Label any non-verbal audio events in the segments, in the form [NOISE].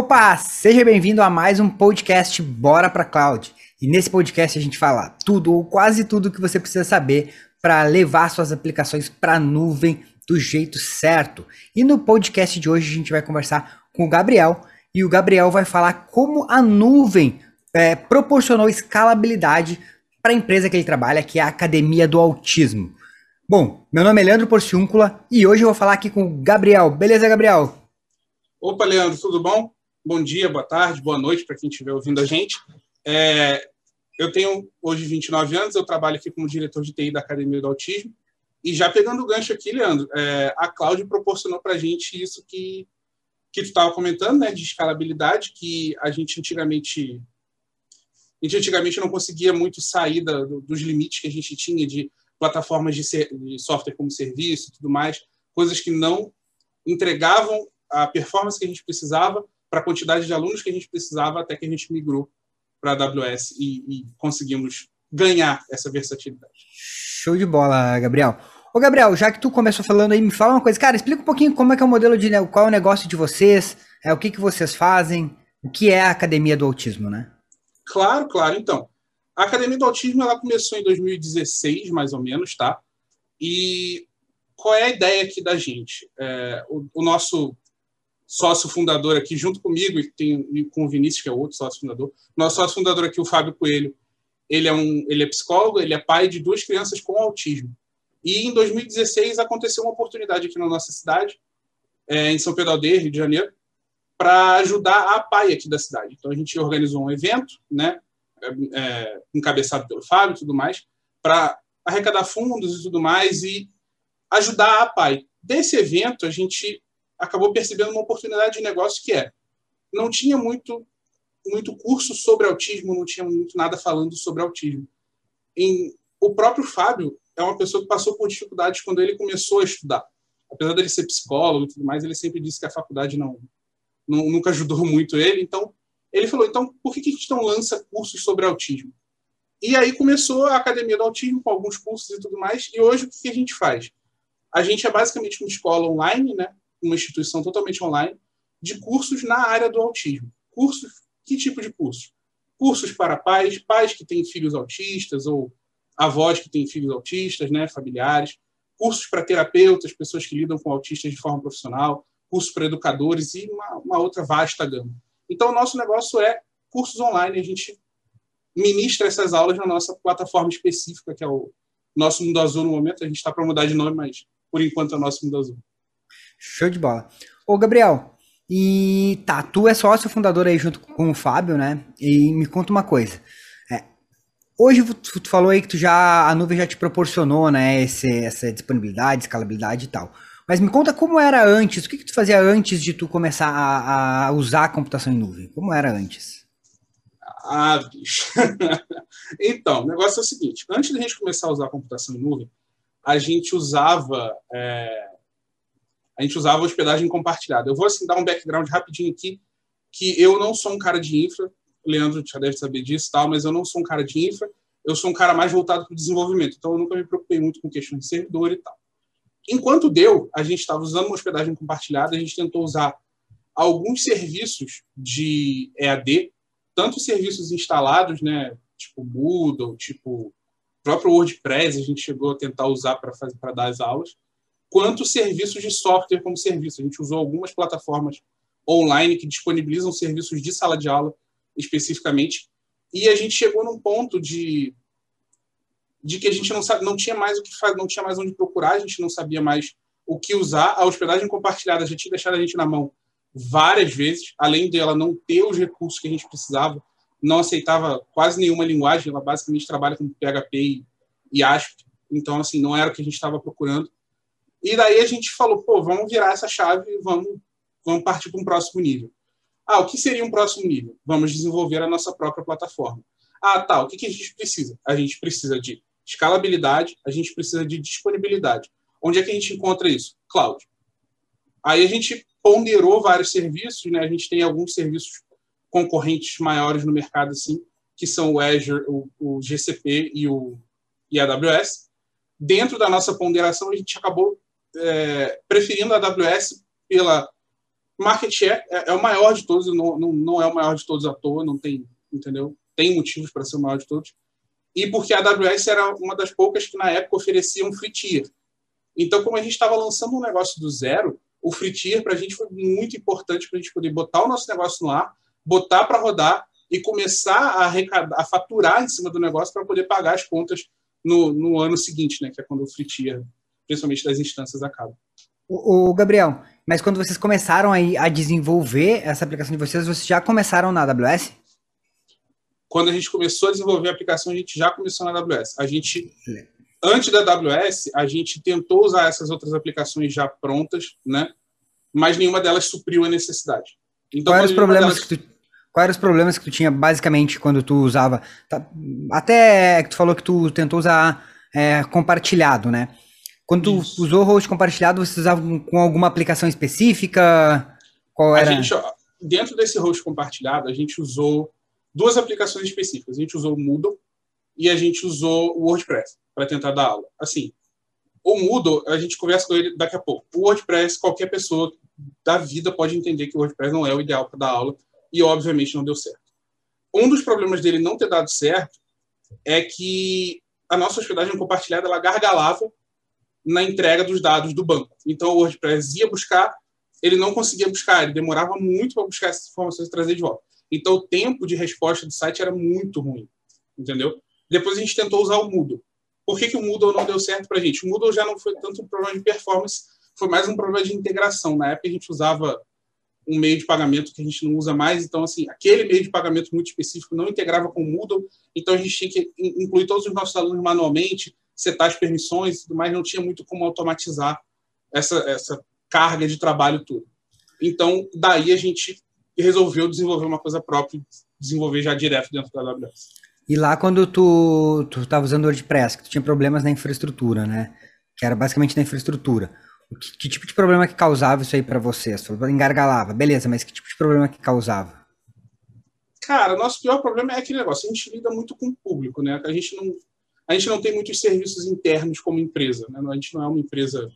Opa, seja bem-vindo a mais um podcast Bora para Cloud. E nesse podcast a gente fala tudo ou quase tudo que você precisa saber para levar suas aplicações para a nuvem do jeito certo. E no podcast de hoje a gente vai conversar com o Gabriel e o Gabriel vai falar como a nuvem é, proporcionou escalabilidade para a empresa que ele trabalha, que é a Academia do Autismo. Bom, meu nome é Leandro Porciúncula e hoje eu vou falar aqui com o Gabriel. Beleza, Gabriel? Opa, Leandro, tudo bom? Bom dia, boa tarde, boa noite para quem estiver ouvindo a gente. É, eu tenho hoje 29 anos, eu trabalho aqui como diretor de TI da Academia do Autismo. E já pegando o gancho aqui, Leandro, é, a Cloud proporcionou para a gente isso que, que tu estava comentando, né, de escalabilidade, que a gente antigamente a gente antigamente não conseguia muito sair da, dos limites que a gente tinha de plataformas de, ser, de software como serviço e tudo mais, coisas que não entregavam a performance que a gente precisava para a quantidade de alunos que a gente precisava até que a gente migrou para a AWS e, e, conseguimos ganhar essa versatilidade. Show de bola, Gabriel. Ô, Gabriel, já que tu começou falando aí, me fala uma coisa. Cara, explica um pouquinho como é que é o modelo de... Qual é o negócio de vocês, é, o que, que vocês fazem, o que é a Academia do Autismo, né? Claro, claro. Então, a Academia do Autismo ela começou em 2016, mais ou menos, tá? E qual é a ideia aqui da gente? É, o, o, nosso sócio fundador aqui, junto comigo, e tem com o Vinícius, que é outro sócio fundador. Nosso sócio fundador aqui, o Fábio Coelho, ele é, um, ele é psicólogo, ele é pai de duas crianças com autismo. E em 2016 aconteceu uma oportunidade aqui na nossa cidade, é, em São Pedro Aldeia, Rio de Janeiro, para ajudar a PAI aqui da cidade. Então a gente organizou um evento, né, é, encabeçado pelo Fábio e tudo mais, para arrecadar fundos e tudo mais e ajudar a PAI. Desse evento, a gente acabou percebendo uma oportunidade de negócio que é não tinha muito muito curso sobre autismo, não tinha muito nada falando sobre autismo. Em, o próprio Fábio é uma pessoa que passou por dificuldades quando ele começou a estudar. Apesar dele ser psicólogo e tudo mais, ele sempre disse que a faculdade não, não nunca ajudou muito ele. Então, ele falou: então, por que, que a gente não lança cursos sobre autismo? E aí começou a Academia do Autismo, com alguns cursos e tudo mais. E hoje, o que a gente faz? A gente é basicamente uma escola online, né? Uma instituição totalmente online, de cursos na área do autismo. Cursos, que tipo de cursos? Cursos para pais, pais que têm filhos autistas ou avós que têm filhos autistas, né, familiares. Cursos para terapeutas, pessoas que lidam com autistas de forma profissional. Cursos para educadores e uma, uma outra vasta gama. Então, o nosso negócio é cursos online. A gente ministra essas aulas na nossa plataforma específica, que é o nosso Mundo Azul no momento. A gente está para mudar de nome, mas por enquanto é o nosso Mundo Azul. Show de bola. Ô, Gabriel, e tá, tu é sócio fundador aí junto com o Fábio, né? E me conta uma coisa. É, hoje tu, tu, falou aí que tu já a nuvem já te proporcionou, né, esse, essa disponibilidade, escalabilidade e tal. Mas me conta como era antes, o que, que tu fazia antes de tu começar a, a usar a computação em nuvem? Como era antes? Ah, bicho. [LAUGHS] então, o negócio é o seguinte: antes da gente começar a usar a computação em nuvem, a gente usava é, a gente usava hospedagem compartilhada. Eu vou assim dar um background rapidinho aqui, que eu não sou um cara de infra, Leandro já deve saber disso, tal, mas eu não sou um cara de infra, eu sou um cara mais voltado para o desenvolvimento, então eu nunca me preocupei muito com questão de servidor e tal. Enquanto deu, a gente estava usando uma hospedagem compartilhada, a gente tentou usar alguns serviços de EAD, tanto serviços instalados, né, tipo Moodle, tipo próprio WordPress, a gente chegou a tentar usar para fazer para dar as aulas, quanto serviços de software como serviço. A gente usou algumas plataformas online que disponibilizam serviços de sala de aula especificamente, e a gente chegou num ponto de de que a gente não sabe, não tinha mais o que fazer, não tinha mais onde procurar, a gente não sabia mais o que usar. A hospedagem compartilhada já tinha deixado a gente na mão várias vezes, além dela não ter os recursos que a gente precisava, não aceitava quase nenhuma linguagem, ela basicamente trabalha com PHP e, e ASP, então assim, não era o que a gente estava procurando. E daí a gente falou, pô, vamos virar essa chave e vamos, vamos partir para um próximo nível. Ah, o que seria um próximo nível? Vamos desenvolver a nossa própria plataforma. Ah, tá, o que, que a gente precisa? A gente precisa de escalabilidade, a gente precisa de disponibilidade. Onde é que a gente encontra isso? Cloud. Aí a gente ponderou vários serviços, né? A gente tem alguns serviços concorrentes maiores no mercado, assim, que são o Azure, o, o GCP e o e a AWS. Dentro da nossa ponderação, a gente acabou é, preferindo a AWS pela, Market share é, é o maior de todos, não, não, não é o maior de todos à toa, não tem, entendeu? Tem motivos para ser o maior de todos. E porque a AWS era uma das poucas que na época oferecia um free tier. Então, como a gente estava lançando um negócio do zero, o free tier para a gente foi muito importante para a gente poder botar o nosso negócio no ar, botar para rodar e começar a, arrecadar, a faturar em cima do negócio para poder pagar as contas no, no ano seguinte, né, que é quando o free tier, principalmente das instâncias, acaba. O, o Gabriel, mas quando vocês começaram aí a desenvolver essa aplicação de vocês, vocês já começaram na AWS? Quando a gente começou a desenvolver a aplicação, a gente já começou na AWS. A gente, antes da AWS, a gente tentou usar essas outras aplicações já prontas, né? Mas nenhuma delas supriu a necessidade. Então, Quais os problemas delas... que tu Quais eram os problemas que tu tinha basicamente quando tu usava? Tá, até que tu falou que tu tentou usar é, compartilhado, né? Quando Isso. usou host compartilhado, você usava com alguma aplicação específica? Qual era? Gente, dentro desse host compartilhado, a gente usou duas aplicações específicas. A gente usou o Moodle e a gente usou o WordPress para tentar dar aula. Assim, o Moodle, a gente conversa com ele daqui a pouco. O WordPress, qualquer pessoa da vida pode entender que o WordPress não é o ideal para dar aula e obviamente não deu certo. Um dos problemas dele não ter dado certo é que a nossa hospedagem compartilhada ela gargalava na entrega dos dados do banco. Então o WordPress ia buscar, ele não conseguia buscar, ele demorava muito para buscar essas informações e trazer de volta. Então o tempo de resposta do site era muito ruim, entendeu? Depois a gente tentou usar o Moodle. Por que, que o Moodle não deu certo para a gente? O Moodle já não foi tanto um problema de performance, foi mais um problema de integração. Na época a gente usava um meio de pagamento que a gente não usa mais. Então, assim, aquele meio de pagamento muito específico não integrava com o Moodle, então a gente tinha que incluir todos os nossos alunos manualmente, setar as permissões e tudo mais, não tinha muito como automatizar essa, essa carga de trabalho tudo. Então, daí a gente resolveu desenvolver uma coisa própria, desenvolver já direto dentro da AWS. E lá quando tu estava usando o WordPress, que tu tinha problemas na infraestrutura, né? Que era basicamente na infraestrutura. Que, que, tipo de problema que causava isso aí para você? Você engargalava, beleza, mas que tipo de problema que causava? Cara, nosso pior problema é aquele negócio, a gente lida muito com o público, né? A gente não, a gente não tem muitos serviços internos como empresa, né? A gente não é uma empresa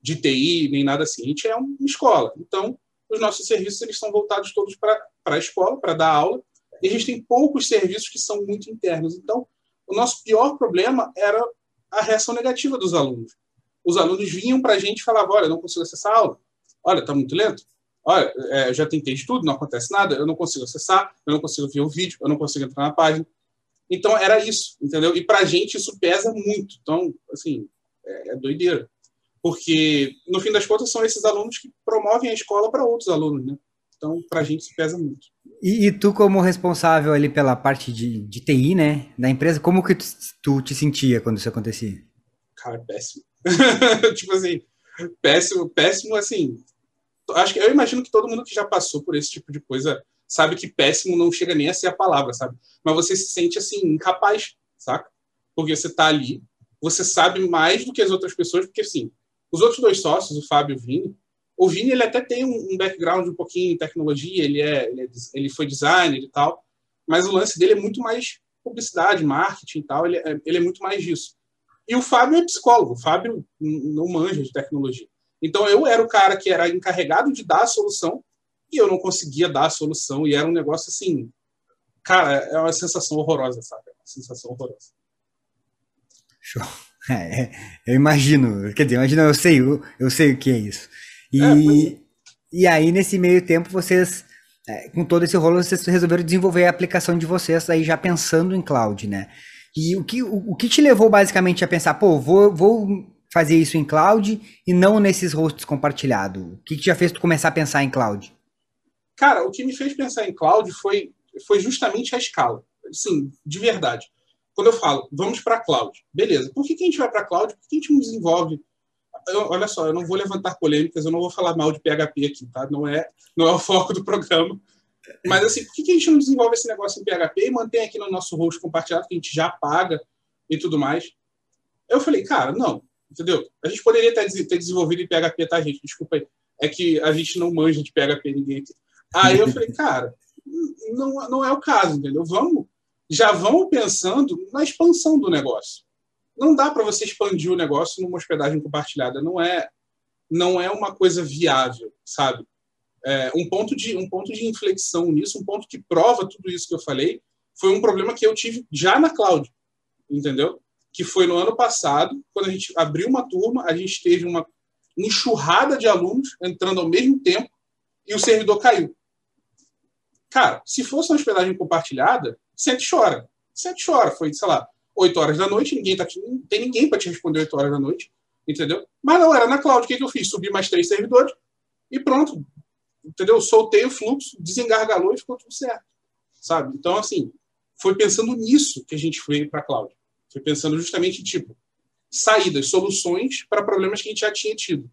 de TI nem nada assim, a gente é uma escola. Então, os nossos serviços eles são voltados todos para a escola, para dar aula, e a gente tem poucos serviços que são muito internos. Então, o nosso pior problema era a reação negativa dos alunos os alunos vinham para a gente e falavam: olha, não consigo acessar a aula. Olha, está muito lento. Olha, é, já tentei de tudo, não acontece nada. Eu não consigo acessar, eu não consigo ver o vídeo, eu não consigo entrar na página. Então, era isso, entendeu? E para a gente isso pesa muito. Então, assim, é, é doideira. Porque, no fim das contas, são esses alunos que promovem a escola para outros alunos, né? Então, para a gente isso pesa muito. E, e, tu, como responsável ali pela parte de, de TI, né, da empresa, como que tu, tu te sentia quando isso acontecia? Cara, péssimo. [LAUGHS] tipo assim, péssimo, péssimo, assim. Acho que eu imagino que todo mundo que já passou por esse tipo de coisa sabe que péssimo não chega nem a ser a palavra, sabe? Mas você se sente assim incapaz, saca? Porque você tá ali, você sabe mais do que as outras pessoas, porque assim, os outros dois sócios, o Fábio e o Vini, o Vini ele até tem um, background um pouquinho em tecnologia, ele é, ele, é, ele foi designer e tal, mas o lance dele é muito mais publicidade, marketing e tal, ele é, ele é muito mais disso. E o Fábio é psicólogo, o Fábio não manja de tecnologia. Então eu era o cara que era encarregado de dar a solução e eu não conseguia dar a solução e era um negócio assim, cara, é uma sensação horrorosa, sabe? É uma sensação horrorosa. Show. [LAUGHS] É, é, eu imagino, quer dizer, imagino, eu sei, eu, eu sei o que é isso. E, é, e aí, nesse meio tempo, vocês, é, com todo esse rolo, vocês resolveram desenvolver a aplicação de vocês aí já pensando em cloud, né? E o que, o, o que te levou basicamente a pensar, pô, vou, vou fazer isso em cloud e não nesses hosts compartilhados? O que, que já fez tu começar a pensar em cloud? Cara, o que me fez pensar em cloud foi, foi justamente a escala. Sim, de verdade. Quando eu falo, vamos para cloud, beleza. Por que, que a gente vai para cloud? Por que a gente não desenvolve? Eu, olha só, eu não vou levantar polêmicas, eu não vou falar mal de PHP aqui, tá? Não é, não é o [LAUGHS] foco do programa. Mas assim, por que a gente não desenvolve esse negócio em PHP e mantém aqui no nosso host compartilhado, que a gente já paga e tudo mais? Eu falei, cara, não, entendeu? A gente poderia ter, ter desenvolvido em PHP, tá, gente? Desculpa aí. É que a gente não manja de PHP ninguém aqui. Aí eu falei, cara, não, não é o caso, entendeu? Vamos, já vamos pensando na expansão do negócio. Não dá para você expandir o negócio numa hospedagem compartilhada. Não é, não é uma coisa viável, sabe? é, um, ponto de, um ponto de inflexão nisso, um ponto que prova tudo isso que eu falei, foi um problema que eu tive já na cloud, entendeu? Que foi no ano passado, quando a gente abriu uma turma, a gente teve uma enxurrada de alunos entrando ao mesmo tempo e o servidor caiu. Cara, se fosse uma hospedagem compartilhada, sente chora. Sente chora. Foi, sei lá, 8 horas da noite, ninguém tá, não tem ninguém para te responder 8 horas da noite, entendeu? Mas não, era na cloud. O que, que eu fiz? Subi mais três servidores e pronto. Entendeu? Soltei o fluxo, desengargalou e ficou tudo certo. Sabe? Então, assim, foi pensando nisso que a gente veio para a cloud. Foi pensando justamente em, tipo, saídas, soluções para problemas que a gente já tinha tido.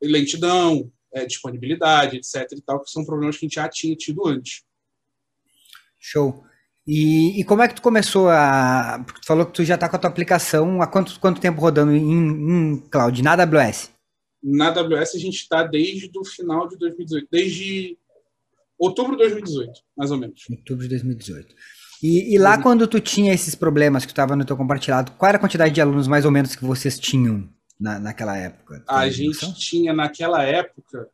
Lentidão, é, disponibilidade, etc. e tal, que são problemas que a gente já tinha tido antes. Show. E, e, como é que tu começou a. Tu falou que tu já está com a tua aplicação há quanto, quanto tempo rodando em, em cloud? Na AWS? Na AWS a gente está desde o final de 2018, desde outubro de 2018, mais ou menos. Outubro de 2018. E, e lá, uhum. quando tu tinha esses problemas que tu estava no teu compartilhado, qual era a quantidade de alunos mais ou menos que vocês tinham na, naquela época? A gente tinha, naquela época,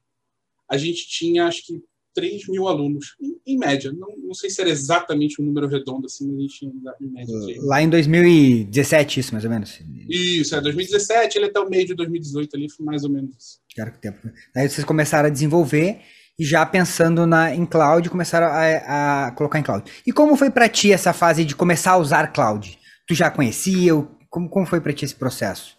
a gente tinha acho que 3 mil alunos, em, em, média. Não, não sei se era exatamente um número redondo, assim, mas a gente tinha em média. Lá em 2017, isso, mais ou menos? Isso, é 2017, ele até o meio de 2018 ali, foi mais ou menos isso. Cara, que tempo. Aí vocês começaram a desenvolver e já pensando na, em cloud, começaram a, a colocar em cloud. E como foi para ti essa fase de começar a usar cloud? Tu já conhecia? Como, como foi para ti esse processo?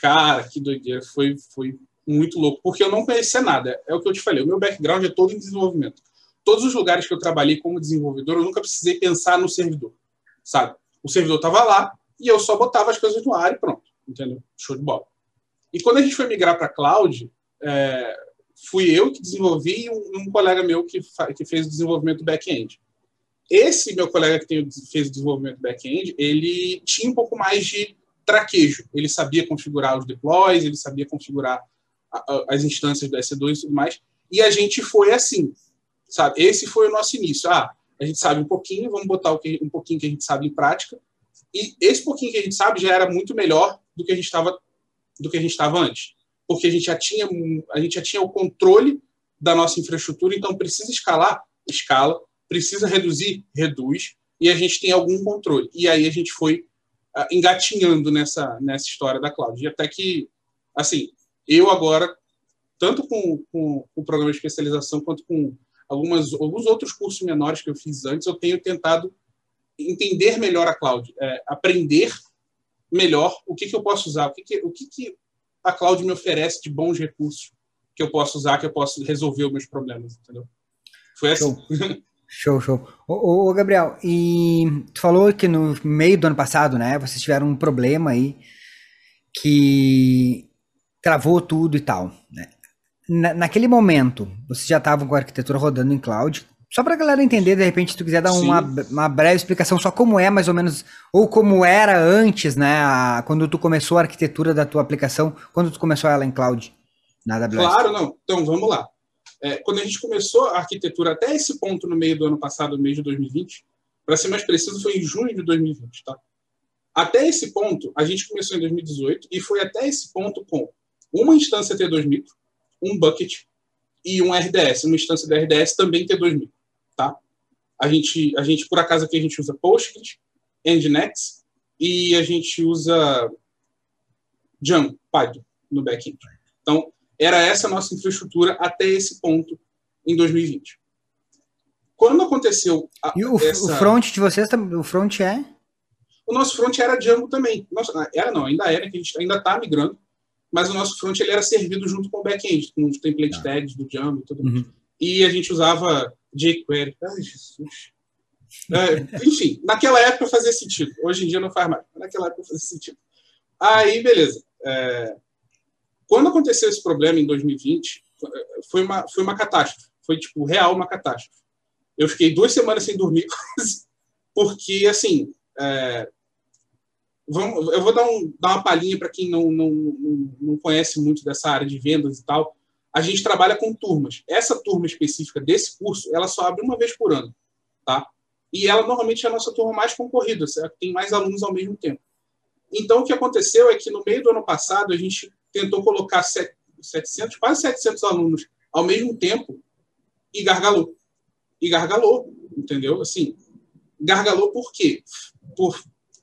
Cara, que doideira. Foi, foi muito louco, porque eu não conhecia nada. É o que eu te falei, o meu background é todo em desenvolvimento. Todos os lugares que eu trabalhei como desenvolvedor, eu nunca precisei pensar no servidor, sabe? O servidor estava lá e eu só botava as coisas no ar e pronto, entendeu? Show de bola. E quando a gente foi migrar para cloud, é, fui eu que desenvolvi e um, um colega meu que, que fez o desenvolvimento back-end. Esse meu colega que tem, fez o desenvolvimento back-end, ele tinha um pouco mais de traquejo. Ele sabia configurar os deploys, ele sabia configurar as instâncias do S2 e tudo mais. E a gente foi assim, sabe? Esse foi o nosso início. Ah, a gente sabe um pouquinho, vamos botar um pouquinho que a gente sabe em prática. E esse pouquinho que a gente sabe já era muito melhor do que a gente estava do que a gente estava antes porque a gente já tinha, a gente já tinha o controle da nossa infraestrutura, então precisa escalar, escala, precisa reduzir, reduz, e a gente tem algum controle. E aí a gente foi uh, engatinhando nessa, nessa história da cloud. E até que, assim, eu agora, tanto com, com, com o programa de especialização, quanto com algumas, alguns outros cursos menores que eu fiz antes, eu tenho tentado entender melhor a cloud, é, aprender melhor o que, que eu posso usar, o que, que, o que, que a cloud me oferece de bons recursos que eu posso usar, que eu posso resolver os meus problemas, entendeu? Foi assim. Show, show. Ô, ô, Gabriel, e tu falou que no meio do ano passado, né, vocês tiveram um problema aí que travou tudo e tal, né? Na, naquele momento, vocês já estavam com a arquitetura rodando em cloud, só para a galera entender, de repente, se tu quiser dar uma, uma breve explicação só como é, mais ou menos, ou como era antes, né? A, quando tu começou a arquitetura da tua aplicação, quando tu começou ela em cloud, na AWS. Claro, não. Então, vamos lá. É, quando a gente começou a arquitetura até esse ponto no meio do ano passado, mês de 2020, para ser mais preciso, foi em junho de 2020, tá? Até esse ponto, a gente começou em 2018 e foi até esse ponto com uma instância T2000, um bucket e um RDS, uma instância da RDS também T2000 tá? A gente, a gente por acaso aqui a gente usa Postgres, Nginx e a gente usa Django, Python no backend. Então, era essa a nossa infraestrutura até esse ponto em 2020. Quando aconteceu a, E o, essa... o front de vocês, o front é? O nosso front era Django também. Nossa, era não, ainda era, que a gente ainda está migrando, mas o nosso front ele era servido junto com o back-end, com os template ah. tags do Django e tudo uhum. E a gente usava jQuery. Ai, Jesus. É, enfim, naquela época fazia sentido. Hoje em dia não faz mais. Mas naquela época fazia sentido. Aí, beleza. É, quando aconteceu esse problema em 2020, foi uma, foi uma catástrofe. Foi, tipo, real uma catástrofe. Eu fiquei duas semanas sem dormir, [LAUGHS] porque, assim, é, vamos, eu vou dar, um, dar uma palhinha para quem não, não, não, conhece muito dessa área de vendas e tal a gente trabalha com turmas. Essa turma específica desse curso, ela só abre uma vez por ano, tá? E ela normalmente é a nossa turma mais concorrida, certo? tem mais alunos ao mesmo tempo. Então, o que aconteceu é que no meio do ano passado, a gente tentou colocar 700, quase 700 alunos ao mesmo tempo e gargalou. E gargalou, entendeu? Assim, gargalou por quê?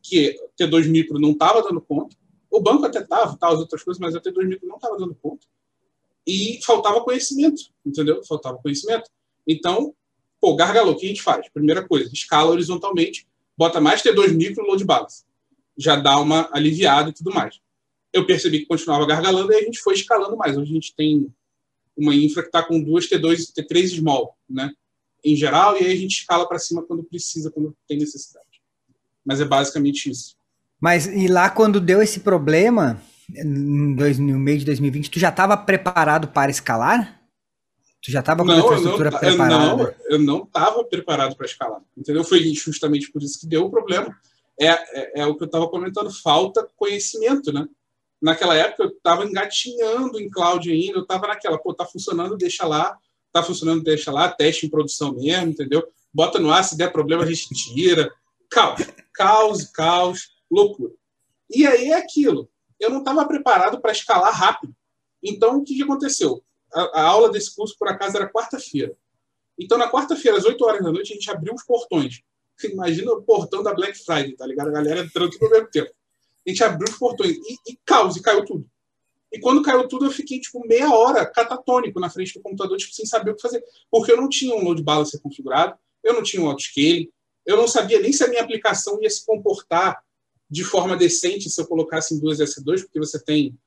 Porque T2 micro não estava dando conta, o banco até estava, tá, as outras coisas, mas a T2 micro não estava dando conta. E faltava conhecimento, entendeu? Faltava conhecimento. Então, pô, gargalou, o que a gente faz? Primeira coisa, escala horizontalmente, bota mais T2 micro load balance. Já dá uma aliviada e tudo mais. Eu percebi que continuava gargalando e a gente foi escalando mais. Hoje a gente tem uma infra que está com duas T2 e T3 small, né? Em geral, e aí a gente escala para cima quando precisa, quando tem necessidade. Mas é basicamente isso. Mas e lá quando deu esse problema, no meio de 2020, tu já estava preparado para escalar? Tu já estava com não, a infraestrutura não, preparada? Não, eu não estava preparado para escalar. Entendeu? Foi justamente por isso que deu o problema. É, é, é o que eu estava comentando, falta conhecimento, né? naquela época eu estava engatinhando em cloud ainda, eu estava naquela, pô, tá funcionando, deixa lá, tá funcionando, deixa lá, teste em produção mesmo, entendeu? Bota no ar, se der problema a gente tira. Caos, caos, caos, loucura. E aí é aquilo. Eu não estava preparado para escalar rápido. Então, o que, que aconteceu? A, a, aula desse curso, por acaso, era quarta-feira. Então, na quarta-feira, às 8 horas da noite, a gente abriu os portões. [LAUGHS] Imagina o portão da Black Friday, tá ligado? A galera entrando tudo ao mesmo tempo a gente abriu os portões e, e caos, e caiu tudo. E quando caiu tudo, eu fiquei, tipo, meia hora catatônico na frente do computador, tipo, sem saber o que fazer. Porque eu não tinha um load balancer configurado, eu não tinha um autoscaling, eu não sabia nem se a minha aplicação ia se comportar de forma decente se eu colocasse em duas S2, porque você tem...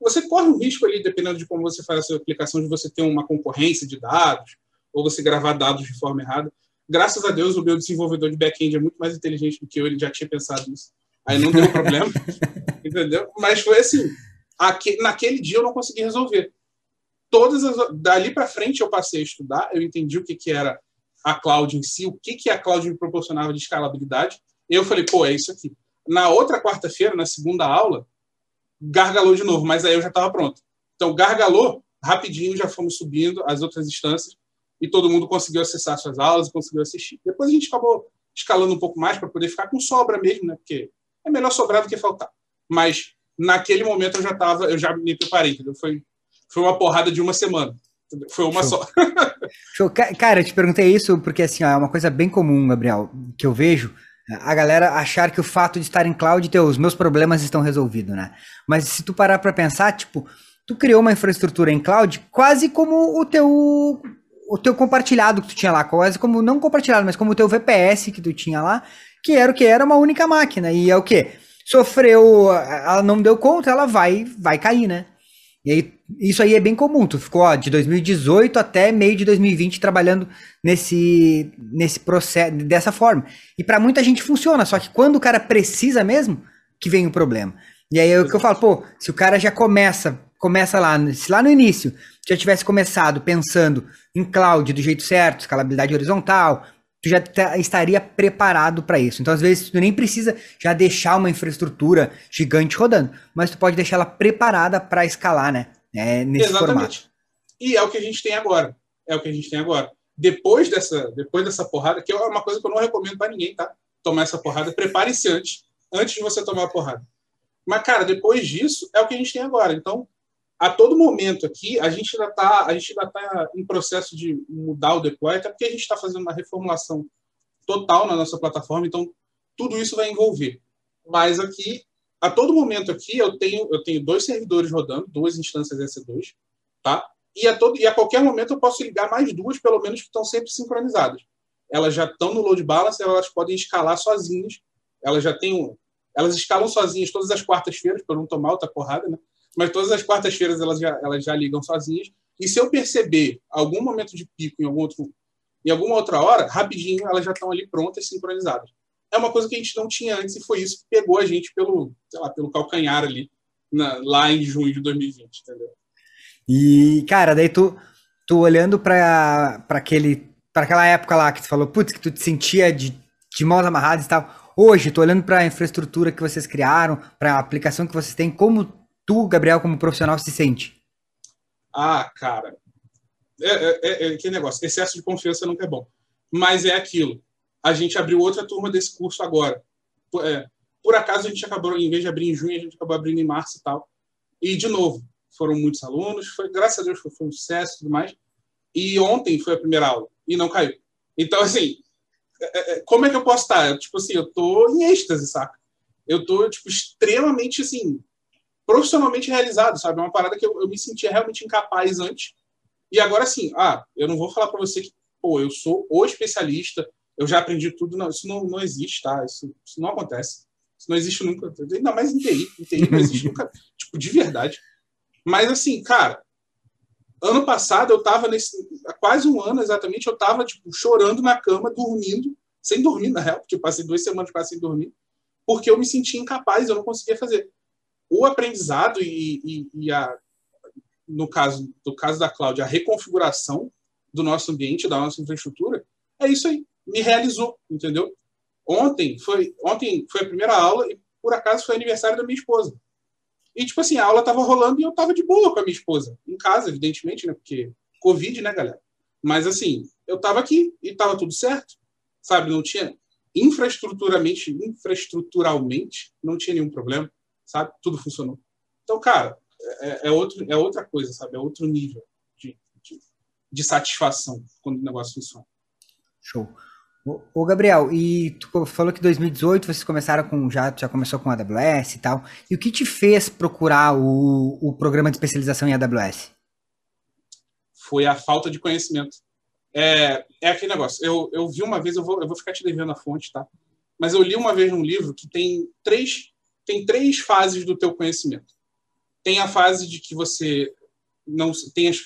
Você corre um risco ali, dependendo de como você faz a sua aplicação, de você ter uma concorrência de dados, ou você gravar dados de forma errada. Graças a Deus, o meu desenvolvedor de back-end é muito mais inteligente do que eu, ele já tinha pensado nisso. Aí não deu problema, [LAUGHS] entendeu? Mas foi assim, aqui, naquele dia eu não consegui resolver. Todas as, dali para frente eu passei a estudar, eu entendi o que, que era a cloud em si, o que, que a cloud me proporcionava de escalabilidade. Eu falei, pô, é isso aqui. Na outra quarta-feira, na segunda aula, gargalou de novo, mas aí eu já estava pronto. Então, gargalou, rapidinho já fomos subindo as outras instâncias e todo mundo conseguiu acessar suas aulas e conseguiu assistir. Depois a gente acabou escalando um pouco mais para poder ficar com sobra mesmo, né? Porque é melhor sobrar do que faltar. Mas naquele momento eu já estava, eu já me preparei, entendeu? Foi, foi uma porrada de uma semana. Foi uma Show. só. [LAUGHS] Show. Cara, eu te perguntei isso porque assim, ó, é uma coisa bem comum, Gabriel, que eu vejo a galera achar que o fato de estar em cloud, ter os meus problemas estão resolvidos, né? Mas se tu parar para pensar, tipo, tu criou uma infraestrutura em cloud quase como o teu o teu compartilhado que tu tinha lá, quase como não compartilhado, mas como o teu VPS que tu tinha lá, que era o que era uma única máquina. E é o que sofreu, ela não deu conta, ela vai vai cair, né? E aí isso aí é bem comum. Tu ficou ó, de 2018 até meio de 2020 trabalhando nesse nesse processo dessa forma. E para muita gente funciona, só que quando o cara precisa mesmo, que vem o problema. E aí é o que eu falo, pô, se o cara já começa, começa lá, se lá no início já tivesse começado pensando em cloud do jeito certo, escalabilidade horizontal, tu já tá, estaria preparado para isso. Então, às vezes, tu nem precisa já deixar uma infraestrutura gigante rodando, mas tu pode deixar ela preparada para escalar, né? É, nesse Exatamente. formato. E é o que a gente tem agora. É o que a gente tem agora. Depois dessa, depois dessa porrada, que é uma coisa que eu não recomendo para ninguém, tá? Tomar essa porrada, prepare-se antes, antes de você tomar a porrada. Mas, cara, depois disso, é o que a gente tem agora. Então, a todo momento aqui, a gente ainda está tá em processo de mudar o deploy, até porque a gente está fazendo uma reformulação total na nossa plataforma, então tudo isso vai envolver. Mas aqui, a todo momento aqui, eu tenho, eu tenho dois servidores rodando, duas instâncias EC2, tá? E a, todo, e a qualquer momento eu posso ligar mais duas, pelo menos, que estão sempre sincronizadas. Elas já estão no load balancer, elas podem escalar sozinhas, elas já têm um, elas escalam sozinhas todas as quartas-feiras, para não tomar outra porrada, né? Mas todas as quartas-feiras elas já, elas já ligam sozinhas. E se eu perceber algum momento de pico em algum outro em alguma outra hora, rapidinho elas já estão ali prontas, sincronizadas. É uma coisa que a gente não tinha antes e foi isso que pegou a gente pelo, sei lá, pelo calcanhar ali, na, lá em junho de 2020, entendeu? E, cara, daí tu, tu olhando para aquele para aquela época lá que tu falou, putz, que tu te sentia de, de mãos amarradas e tal. Hoje, tô olhando para a infraestrutura que vocês criaram, para a aplicação que vocês têm, como tu, Gabriel, como profissional, se sente? Ah, cara. É, é, é, é que negócio. Excesso de confiança nunca é bom. Mas é aquilo. A gente abriu outra turma desse curso agora. É, por acaso a gente acabou, em vez de abrir em junho, a gente acabou abrindo em março e tal. E, de novo, foram muitos alunos. Foi, graças a Deus foi, foi um sucesso e tudo mais. E ontem foi a primeira aula e não caiu. Então, assim, é, é, como é que eu posso estar? Tipo assim, eu tô em êxtase, saca? Eu tô, tipo, extremamente, assim, profissionalmente realizado, sabe? É uma parada que eu, eu me sentia realmente incapaz antes. E agora, assim, ah, eu não vou falar para você que, pô, eu sou o especialista, eu já aprendi tudo. Não, isso não, não existe, tá? Isso, isso não acontece. Isso não existe nunca. Ainda mais em TI. Em TI não existe nunca. [LAUGHS] Tipo, de verdade. Mas, assim, cara, ano passado eu tava nesse. Há quase um ano exatamente, eu tava, tipo, chorando na cama, dormindo, sem dormir, na real, porque eu passei duas semanas quase sem dormir, porque eu me sentia incapaz, eu não conseguia fazer. O aprendizado e, e, e a, no caso, do caso da Cláudia, a reconfiguração do nosso ambiente, da nossa infraestrutura, é isso aí. Me realizou, entendeu? Ontem foi, ontem foi a primeira aula e, por acaso, foi aniversário da minha esposa. E, tipo assim, a aula tava rolando e eu tava de boa com a minha esposa. Em casa, evidentemente, né? Porque Covid, né, galera? Mas, assim, eu tava aqui e tava tudo certo. Sabe? Não tinha... Infraestruturalmente, infraestruturalmente, não tinha nenhum problema. Sabe? Tudo funcionou. Então, cara, é, é, outro, é outra coisa, sabe? É outro nível de, de, de satisfação quando o negócio funciona. Show. Ô, Gabriel, e tu falou que em 2018 vocês começaram com, já, já começou com AWS e tal. E o que te fez procurar o, o programa de especialização em AWS? Foi a falta de conhecimento. É, é aquele negócio. Eu, eu vi uma vez, eu vou, eu vou ficar te devendo a fonte, tá? Mas eu li uma vez num livro que tem três, tem três fases do teu conhecimento. Tem a fase de que você não tem as,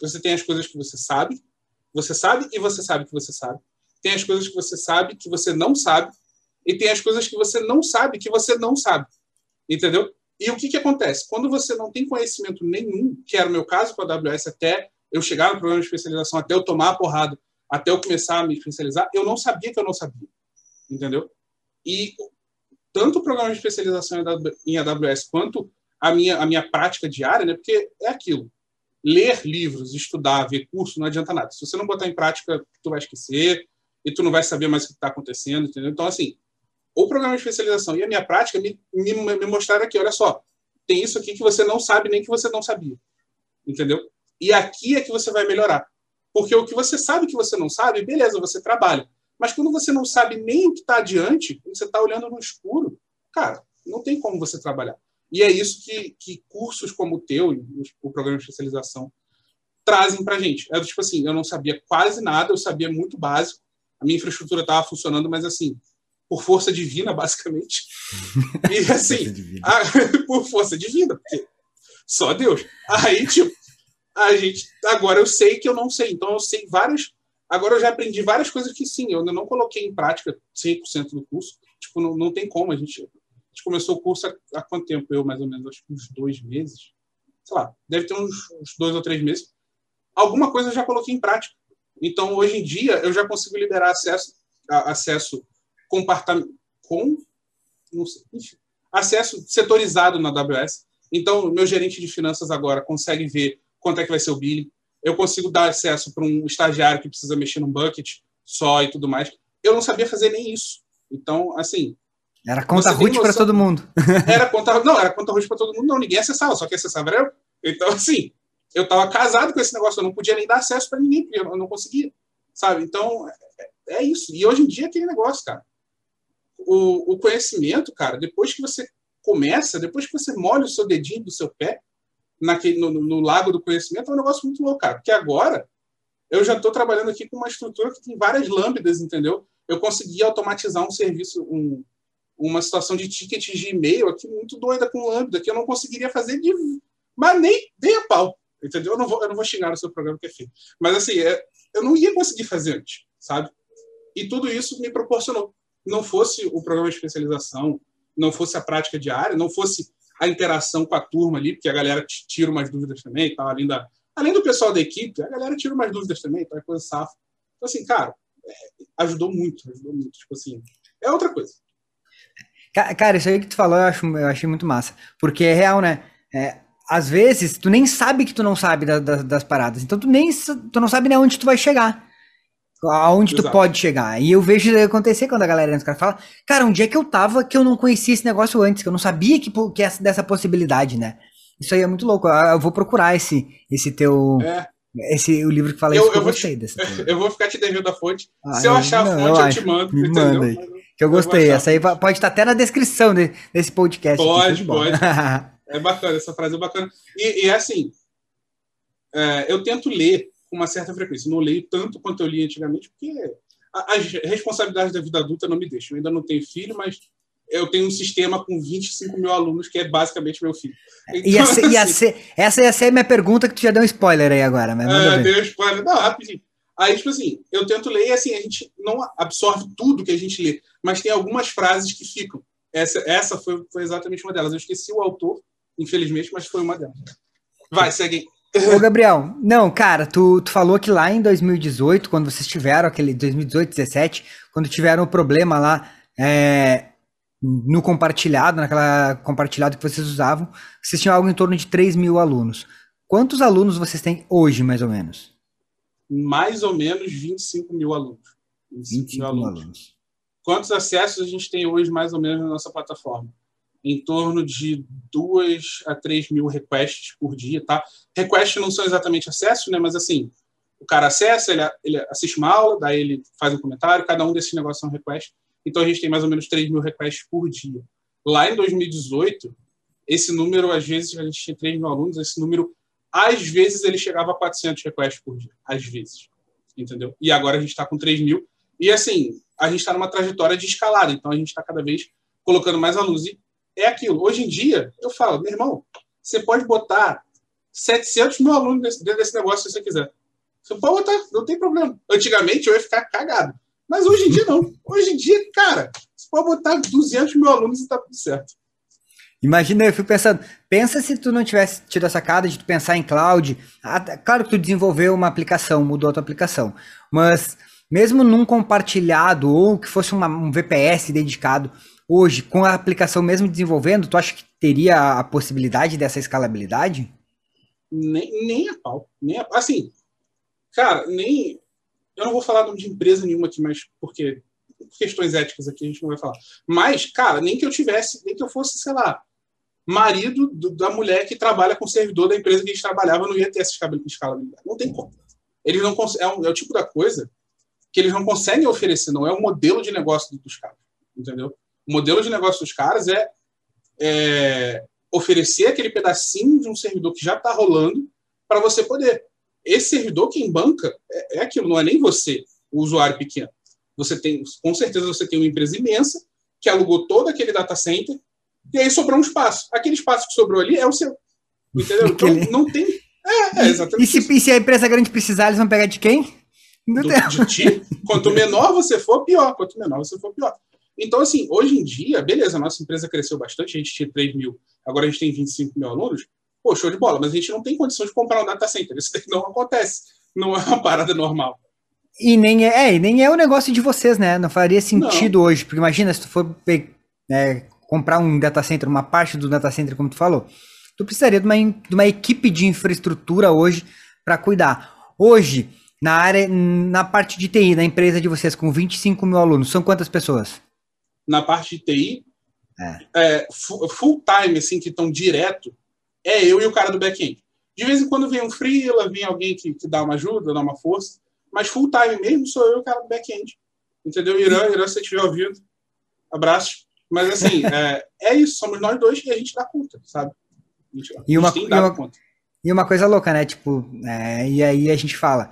você tem as coisas que você sabe, você sabe e você sabe que você sabe tem as coisas que você sabe que você não sabe, e tem as coisas que você não sabe que você não sabe. Entendeu? E o que, que acontece? Quando você não tem conhecimento nenhum, que era o meu caso com a AWS, até eu chegar no programa de especialização, até eu tomar a porrada, até eu começar a me especializar, eu não sabia que eu não sabia. Entendeu? E tanto o programa de especialização em AWS quanto a minha, a minha prática diária, né? Porque é aquilo. Ler livros, estudar, ver curso, não adianta nada. Se você não botar em prática, tu vai esquecer, e tu não vai saber mais o que está acontecendo, entendeu? Então, assim, o programa de especialização e a minha prática me, me, me mostraram aqui, olha só, tem isso aqui que você não sabe nem que você não sabia, entendeu? E aqui é que você vai melhorar. Porque o que você sabe que você não sabe, beleza, você trabalha. Mas quando você não sabe nem o que está adiante, você está olhando no escuro, cara, não tem como você trabalhar. E é isso que, que cursos como o teu, o programa de especialização, trazem para gente. É tipo assim, eu não sabia quase nada, eu sabia muito básico, a minha infraestrutura estava funcionando, mas assim, por força divina, basicamente. E [LAUGHS] assim, a, [LAUGHS] por força divina, porque só Deus. Aí, tipo, a gente. Agora eu sei que eu não sei. Então eu sei várias. Agora eu já aprendi várias coisas que sim, eu não coloquei em prática 100% do curso. Tipo, não, não tem como. A gente, a gente começou o curso há, há, quanto tempo? Eu, mais ou menos, acho que uns dois meses. Sei lá, deve ter uns, uns dois ou três meses. Alguma coisa eu já coloquei em prática. Então, hoje em dia, eu já consigo liberar acesso, acesso compartam, com, sei, acesso setorizado na AWS. Então, meu gerente de finanças agora consegue ver quanto é que vai ser o billing. Eu consigo dar acesso para um estagiário que precisa mexer num bucket só e tudo mais. Eu não sabia fazer nem isso. Então, assim. Era conta root para todo mundo. [LAUGHS] era conta, não, era conta root para todo mundo. Não, ninguém acessava, só que acessava era eu. Então, assim, eu estava casado com esse negócio, eu não podia nem dar acesso para ninguém, porque eu não conseguia, sabe? Então, é, é, isso. E hoje em dia é aquele negócio, cara. O, o conhecimento, cara, depois que você começa, depois que você molha o seu dedinho do seu pé naquele, no, no lago do conhecimento, é um negócio muito louco, cara. Porque agora eu já estou trabalhando aqui com uma estrutura que tem várias lambdas, entendeu? Eu consegui automatizar um serviço, um, uma situação de ticket de e-mail aqui muito doida com lambda, que eu não conseguiria fazer de. Mas nem, nem a pau. Entendeu? Eu não vou, eu não vou xingar no seu programa que é feio. Mas assim, é, eu não ia conseguir fazer antes, sabe? E tudo isso me proporcionou. Não fosse o programa de especialização, não fosse a prática diária, não fosse a interação com a turma ali, porque a galera tira umas dúvidas também, tá? além, da, além do pessoal da equipe, a galera tira umas dúvidas também, tá? É coisa safa. Então, assim, cara, é, ajudou muito, ajudou muito. Tipo assim, é outra coisa. Cara, isso aí que tu falou, eu, acho, eu achei muito massa. Porque é real, né? É, às vezes, tu nem sabe que tu não sabe da, da, das paradas. Então, tu nem tu não sabe nem onde tu vai chegar. Aonde Exato. tu pode chegar. E eu vejo acontecer quando a galera entra fala, cara, onde é que eu tava que eu não conhecia esse negócio antes, que eu não sabia que, que essa, dessa possibilidade, né? Isso aí é muito louco. Eu vou procurar esse, esse teu. É. Esse, o livro que fala Eu- isso, que eu, eu vou gostei desse. [LAUGHS] Eu vou ficar te devendo a fonte. Ah, Se eu achar não, a eu fonte, eu, acho. te mando. Me entendeu? manda aí. Que eu vou gostei. Essa aí pode estar até na descrição de- desse podcast. aqui, Pode, show de bola. É bacana, essa frase é bacana. E, e assim, é, eu tento ler com uma certa frequência. Não leio tanto quanto eu li antigamente, porque a- as responsabilidades da vida adulta não me deixam. Eu ainda não tenho filho, mas eu tenho um sistema com 25 mil alunos, que é basicamente meu filho. Ia ser- ia assim, ser- essa ia ser a minha pergunta que tu já deu um spoiler aí agora, mas manda É, deu spoiler. Não, rapidinho. Aí, tipo assim, eu tento ler e assim, a gente não absorve tudo que a gente lê, mas tem algumas frases que ficam. Essa, essa foi, foi exatamente uma delas. Eu esqueci o autor, infelizmente, mas foi uma delas. Vai, segue. Ô, Gabriel, não, cara, tu, tu falou que lá em 2018, quando vocês tiveram aquele 2018, 17, quando tiveram o problema lá é, no compartilhado, naquela compartilhado que vocês usavam, vocês tinham algo em torno de 3 mil alunos. Quantos alunos vocês têm hoje, mais ou menos? Mais ou menos 25 mil alunos. 25, 25 mil alunos. alunos. Quantos acessos a gente tem hoje, mais ou menos, na nossa plataforma? Em torno de 2 a 3 mil requests por dia, tá? Requests não são exatamente acessos, né? Mas assim, o cara acessa, ele, ele assiste uma aula, daí ele faz um comentário, cada um desses negócios são requests. Então a gente tem mais ou menos 3 mil requests por dia. Lá em 2018, esse número, às vezes, a gente tinha 3 mil alunos, esse número, às vezes, ele chegava a 400 requests por dia. Às vezes. Entendeu? E agora a gente está com 3 mil. E assim, a gente está numa trajetória de escalada, então a gente está cada vez colocando mais alunos. E é aquilo. Hoje em dia, eu falo, meu irmão, você pode botar 700 mil alunos dentro desse negócio se você quiser. Você pode botar, não tem problema. Antigamente eu ia ficar cagado. Mas hoje em dia não. Hoje em dia, cara, você pode botar 200 mil alunos e tá tudo certo. Imagina, eu fico pensando, pensa se tu não tivesse tido a sacada de tu pensar em cloud. Ah, tá- claro que tu desenvolveu uma aplicação, mudou a tua aplicação, mas mesmo num compartilhado ou que fosse uma- um VPS dedicado, hoje, com a aplicação mesmo desenvolvendo, tu acha que teria a possibilidade dessa escalabilidade? Nem, nem a pau. Nem a, assim, cara, nem. Eu não vou falar nome de empresa nenhuma aqui, mas porque questões éticas aqui a gente não vai falar. Mas, cara, nem que eu tivesse, nem que eu fosse, sei lá, marido do- da mulher que trabalha com o servidor da empresa que a gente trabalhava, não ia ter essa escala- escalabilidade. Não tem como. Eles não é, um- é o tipo da coisa que eles não conseguem oferecer, não é o modelo de negócio dos caras, entendeu? O modelo de negócio dos caras é, é oferecer aquele pedacinho de um servidor que já está rolando para você poder. Esse servidor, quem banca, é, é aquilo, não é nem você, o usuário pequeno. Você tem, com certeza, você tem uma empresa imensa que alugou todo aquele data center e aí sobrou um espaço. Aquele espaço que sobrou ali é o seu. Entendeu? [LAUGHS] Então, não tem. É, é E exatamente. se, isso. e se a empresa grande precisar, eles vão pegar de quem? Do, [LAUGHS] de ti. Quanto menor você for, pior. Quanto menor você for, pior. Então, assim, hoje em dia, beleza, a nossa empresa cresceu bastante, a gente tinha 3 mil, agora a gente tem 25 mil alunos. Pô, show de bola, mas a gente não tem condição de comprar um data center. Isso não acontece. Não é uma parada normal. E nem é, é, nem é o negócio de vocês, né? Não faria sentido hoje, porque imagina se tu for pe- é, comprar um data center, uma parte do data center, como tu falou, tu precisaria de uma, de uma equipe de infraestrutura hoje para cuidar. Hoje, na área, na parte de TI, na empresa de vocês, com 25 mil alunos, são quantas pessoas? Na parte de TI, É. é, fu- full time, assim, que estão direto, é eu e o cara do back-end. De vez em quando vem um freela, vem alguém que, que dá uma ajuda, dá uma força, mas full time mesmo sou eu e o cara do back-end. Entendeu? Irã, Irã, se você estiver ouvindo, abraço. Mas assim, [LAUGHS] é, é isso, somos nós dois e a gente dá conta, sabe? Gente, E uma- e uma- conta. E uma coisa louca, né? Tipo, é, e aí a gente fala,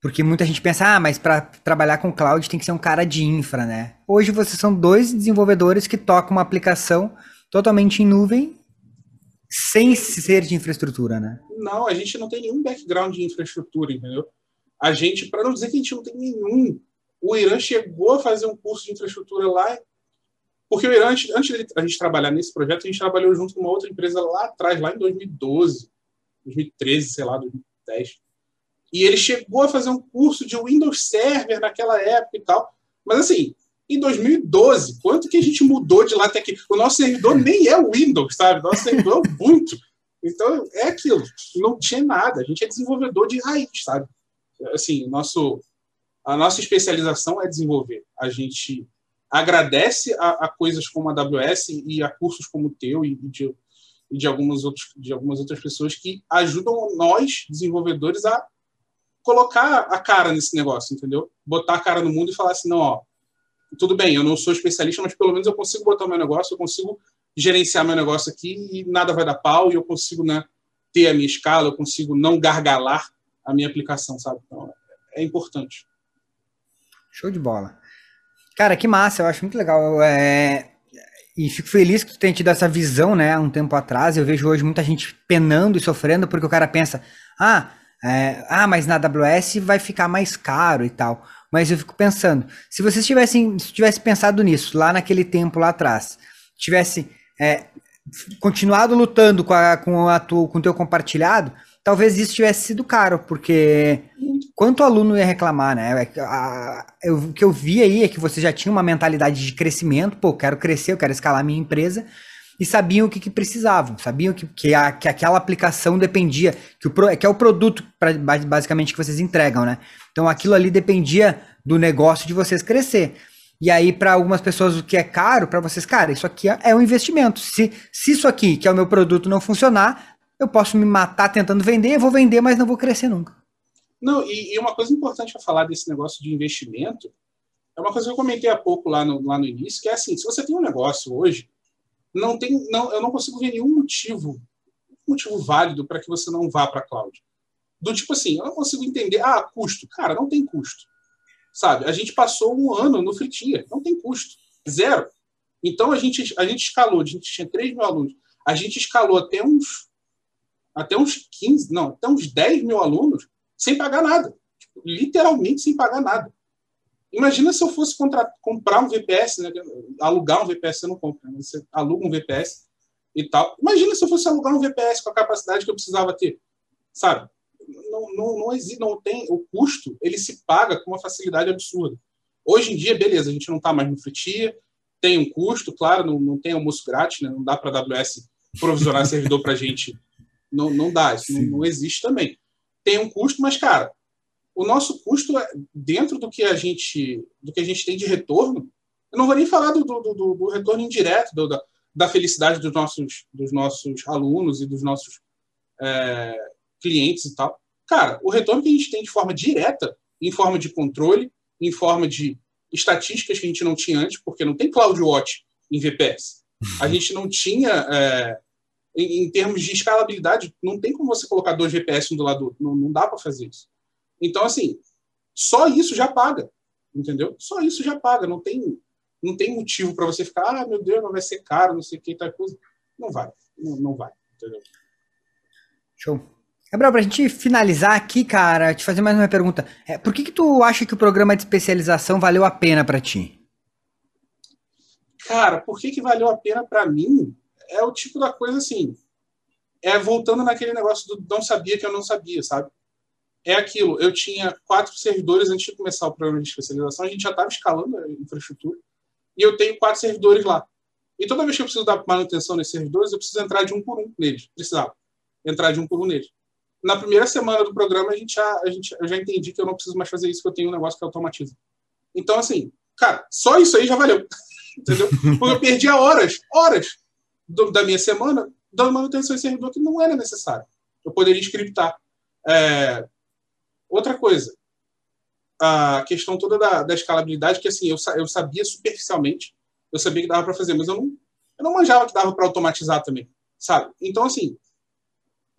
porque muita gente pensa, ah, mas para trabalhar com cloud tem que ser um cara de infra, né? Hoje vocês são dois desenvolvedores que tocam uma aplicação totalmente em nuvem, sem ser de infraestrutura, né? Não, a gente não tem nenhum background de infraestrutura, entendeu? A gente, para não dizer que a gente não tem nenhum, o Irã chegou a fazer um curso de infraestrutura lá, porque o Irã, antes, de a gente trabalhar nesse projeto, a gente trabalhou junto com uma outra empresa lá atrás, lá em 2012, 2013, sei lá, 2010. E ele chegou a fazer um curso de Windows Server naquela época e tal. Mas assim, em 2012, quanto que a gente mudou de lá até aqui? O nosso servidor nem é o Windows, sabe? Nosso servidor é o Ubuntu. Então, é aquilo. Não tinha nada. A gente é desenvolvedor de raiz, sabe? Assim, nosso, a nossa especialização é desenvolver. A gente agradece a, a coisas como a AWS e a cursos como o teu e de, e de, algumas, outros, de algumas outras pessoas que ajudam nós, desenvolvedores, a colocar a cara nesse negócio, entendeu? Botar a cara no mundo e falar assim, não, ó, tudo bem, eu não sou especialista, mas pelo menos eu consigo botar meu negócio, eu consigo gerenciar meu negócio aqui e nada vai dar pau e eu consigo né, ter a minha escala, eu consigo não gargalar a minha aplicação, sabe? Então, é importante. Show de bola. Cara, que massa, eu acho muito legal. É... E fico feliz que tu tenha tido essa visão, né, um tempo atrás. Eu vejo hoje muita gente penando e sofrendo porque o cara pensa, ah, é, ah, mas na AWS vai ficar mais caro e tal. Mas eu fico pensando, se vocês tivessem tivesse pensado nisso lá naquele tempo lá atrás, tivesse é, continuado lutando com a, com a tu, com o teu compartilhado, talvez isso tivesse sido caro, porque quanto aluno ia reclamar, né? É a, eu, o que eu vi aí é que você já tinha uma mentalidade de crescimento, pô, quero crescer, eu quero escalar minha empresa, e sabiam o que, que precisavam, sabiam que, que, a, que aquela aplicação dependia, que, o, que é o produto pra, basicamente que vocês entregam, né? Então aquilo ali dependia do negócio de vocês crescer. E aí, para algumas pessoas, o que é caro, para vocês, cara, isso aqui é, um investimento. Se, se isso aqui, que é o meu produto, não funcionar, eu posso me matar tentando vender, eu vou vender, mas não vou crescer nunca. Não, e, e uma coisa importante a falar desse negócio de investimento é uma coisa que eu comentei há pouco lá no, lá no início, que é assim, se você tem um negócio hoje não tem, não, eu não consigo ver nenhum motivo, motivo válido para que você não vá para a cloud. Do tipo assim, eu não consigo entender, ah, custo. Cara, não tem custo. Sabe? A gente passou um ano no Fritia, não tem custo. Zero. Então a gente, a gente escalou, a gente tinha 3 mil alunos, a gente escalou até uns até uns 15, não, até uns 10 mil alunos sem pagar nada. Tipo, literalmente sem pagar nada. Imagina se eu fosse comprar um VPS, né? alugar um VPS, você não compra, né? você aluga um VPS e tal. Imagina se eu fosse alugar um VPS com a capacidade que eu precisava ter, sabe? Não, não, não existe, não tem o custo, ele se paga com uma facilidade absurda. Hoje em dia, beleza, a gente não está mais no fritia, tem um custo, claro, não, não tem almoço grátis, né? não dá para a AWS provisionar [LAUGHS] servidor para a gente, não, não dá, isso não, não existe também. Tem um custo, mas, cara, o nosso custo é dentro do que a gente do que a gente tem de retorno. Eu não vou nem falar do, do, do, do retorno indireto, do, da, da, felicidade dos nossos, dos nossos alunos e dos nossos é, clientes e tal. Cara, o retorno que a gente tem de forma direta, em forma de controle, em forma de estatísticas que a gente não tinha antes, porque não tem CloudWatch em VPS. A gente não tinha, é, em, em, termos de escalabilidade, não tem como você colocar dois VPS um do lado do outro. Não, não dá para fazer isso. Então, assim, só isso já paga, entendeu? Só isso já paga, não tem, não tem motivo para você ficar, ah, meu Deus, não vai ser caro, não sei o que, tal coisa. Não vai, não, não vai, entendeu? Show. Gabriel, para a gente finalizar aqui, cara, te fazer mais uma pergunta. É, por que que tu acha que o programa de especialização valeu a pena para ti? Cara, por que que valeu a pena para mim? É o tipo da coisa assim, é voltando naquele negócio do não sabia que eu não sabia, sabe? é aquilo. Eu tinha quatro servidores antes de começar o programa de especialização, a gente já estava escalando a infraestrutura, e eu tenho quatro servidores lá. E toda vez que eu preciso dar manutenção nesses servidores, eu preciso entrar de um por um neles. Precisava entrar de um por um neles. Na primeira semana do programa, a gente já, a gente, eu já entendi que eu não preciso mais fazer isso, que eu tenho um negócio que automatiza. Então, assim, cara, só isso aí já valeu. [LAUGHS] Entendeu? Porque eu perdia horas, horas do, da minha semana dando manutenção em servidor que não era necessário. Eu poderia scriptar. É, Outra coisa, a questão toda da, da escalabilidade, que assim, eu, eu sabia superficialmente, eu sabia que dava para fazer, mas eu não, eu não manjava que dava para automatizar também, sabe? Então, assim,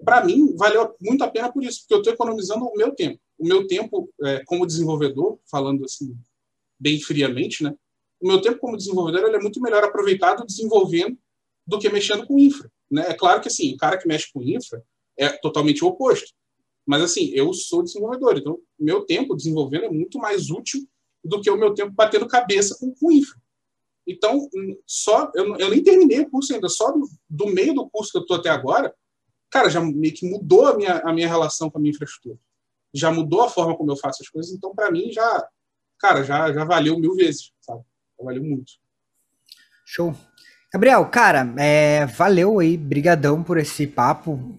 para mim, valeu muito a pena por isso, porque eu estou economizando o meu tempo. O meu tempo é, como desenvolvedor, falando assim, bem friamente, né? O meu tempo como desenvolvedor é muito melhor aproveitado desenvolvendo do que mexendo com infra. Né? É claro que assim, o cara que mexe com infra é totalmente o oposto. Mas, assim, eu sou desenvolvedor, então meu tempo desenvolvendo é muito mais útil do que o meu tempo batendo cabeça com, o infra. Então, só eu, eu nem terminei o curso ainda, só do, do meio do curso que eu estou até agora, cara, já meio que mudou a minha, a minha relação com a minha infraestrutura. Já mudou a forma como eu faço as coisas, então, para mim, já, cara, já, já valeu mil vezes, sabe? Já valeu muito. Show. Gabriel, cara, é, valeu aí, brigadão por esse papo.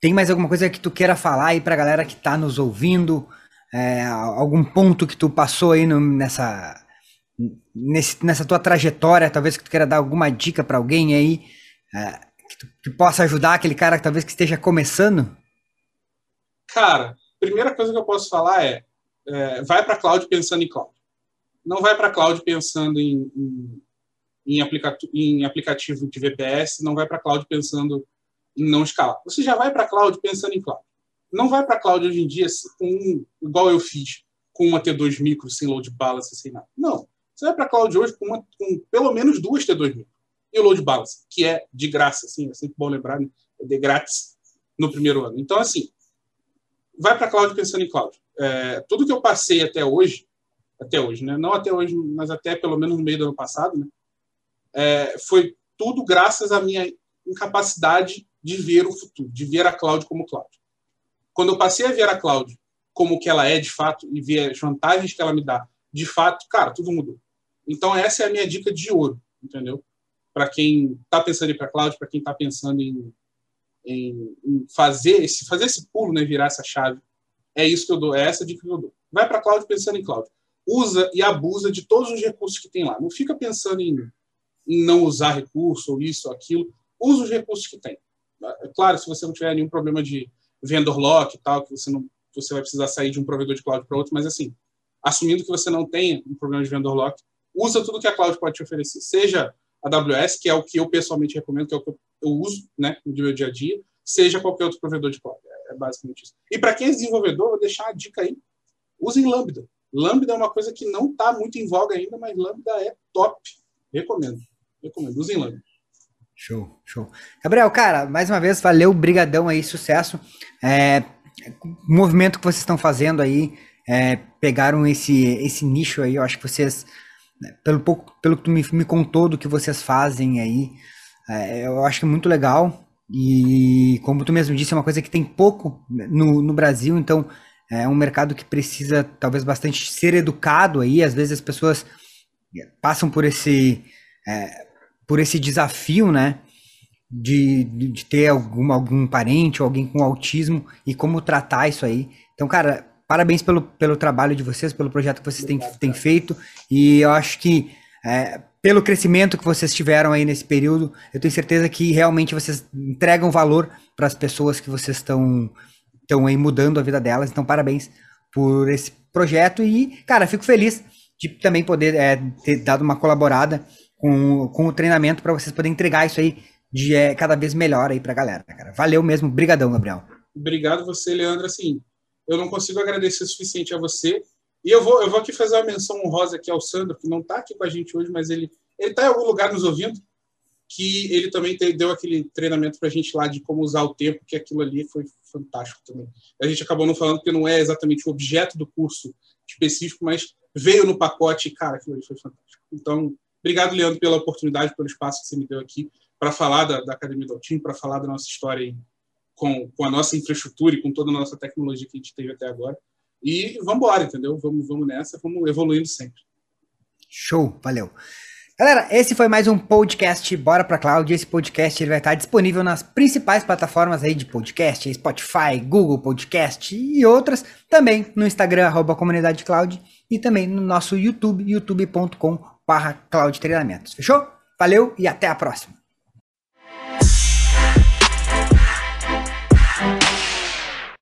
Tem mais alguma coisa que tu queira falar aí pra galera que tá nos ouvindo? É, algum ponto que tu passou aí no, nessa, nesse, nessa tua trajetória, talvez que tu queira dar alguma dica para alguém aí, é, que, tu, que, possa ajudar aquele cara que talvez que esteja começando? Cara, primeira coisa que eu posso falar é, é vai para cloud pensando em cloud. Não vai para cloud pensando em, em, em, aplica em aplicativo de VPS, não vai para cloud pensando em não escalar. Você já vai para cloud pensando em cloud. Não vai para cloud hoje em dia com, igual eu fiz, com uma T2 micro sem load balance, sem nada. Não. Você vai para cloud hoje com, uma, com pelo menos duas T2 micro. E o load balance, que é de graça, assim, é sempre bom lembrar, né? é de grátis no primeiro ano. Então, assim, vai para cloud pensando em cloud. É, tudo que eu passei até hoje, até hoje, né? Não até hoje, mas até pelo menos no meio do ano passado, né? É, foi tudo graças à minha incapacidade de ver o futuro, de ver a cloud como cloud. Quando eu passei a ver a cloud como que ela é de fato e ver as vantagens que ela me dá, de fato, cara, tudo mudou. Então essa é a minha dica de ouro, entendeu? Para quem está pensando em ir para cloud, para quem está pensando em em, em, fazer esse fazer esse pulo, né, virar essa chave. É isso que eu dou, é essa dica que eu dou. Vai para cloud pensando em cloud. Usa e abusa de todos os recursos que tem lá. Não fica pensando em, em não usar recurso ou isso ou aquilo. Usa os recursos que tem. É claro, se você não tiver nenhum problema de vendor lock e tal, que você não você vai precisar sair de um provedor de cloud para outro, mas assim, assumindo que você não tenha um problema de vendor lock, usa tudo que a cloud pode te oferecer. Seja a AWS, que é o que eu pessoalmente recomendo, que é o que eu uso né, no meu dia a dia, seja qualquer outro provedor de cloud. É, é basicamente isso. E para quem é desenvolvedor, vou deixar uma dica aí: usem Lambda. Lambda é uma coisa que não está muito em voga ainda, mas Lambda é top. Recomendo. Recomendo. Usem Lambda. Show, show. Gabriel, cara, mais uma vez, valeu, brigadão aí, sucesso. É, o movimento que vocês estão fazendo aí, é, pegaram esse, esse nicho aí, eu acho que vocês, pelo pouco, pelo que tu me, me contou do que vocês fazem aí, é, eu acho que é muito legal. E como tu mesmo disse, é uma coisa que tem pouco no, no Brasil, então é um mercado que precisa talvez bastante ser educado aí. Às vezes as pessoas passam por esse, é, por esse desafio, né? De, de ter algum, algum parente ou alguém com autismo e como tratar isso aí. Então, cara, parabéns pelo, pelo trabalho de vocês, pelo projeto que vocês têm, têm feito. E eu acho que é, pelo crescimento que vocês tiveram aí nesse período, eu tenho certeza que realmente vocês entregam valor para as pessoas que vocês estão estão aí mudando a vida delas. Então, parabéns por esse projeto e, cara, fico feliz de também poder é, ter dado uma colaborada com, com o treinamento para vocês poderem entregar isso aí de é, cada vez melhor aí para a galera, cara. Valeu mesmo, brigadão, Gabriel. Obrigado você, Leandro. Assim, eu não consigo agradecer o suficiente a você e eu vou, eu vou aqui fazer uma menção honrosa aqui ao Sandro, que não está aqui com a gente hoje, mas ele está em algum lugar nos ouvindo, que ele também deu aquele treinamento para a gente lá de como usar o tempo, que aquilo ali foi fantástico também. A gente acabou não falando porque não é exatamente o objeto do curso específico, mas veio no pacote e, cara, aquilo ali foi fantástico. Então, obrigado, Leandro, pela oportunidade, pelo espaço que você me deu aqui para falar da, da Academia do Altim, para falar da nossa história aí, com, com a nossa infraestrutura e com toda a nossa tecnologia que a gente teve até agora. E vamos embora, entendeu? Vamos, vamos nessa, vamos evoluindo sempre. Show, valeu. Galera, esse foi mais um podcast Bora Pra Cloud. Esse podcast ele vai estar disponível nas principais plataformas aí de podcast, Spotify, Google Podcast e outras. Também no Instagram, arroba Comunidade Cloud. E também no nosso YouTube, youtube.com Cloud Treinamentos. Fechou? Valeu e até a próxima.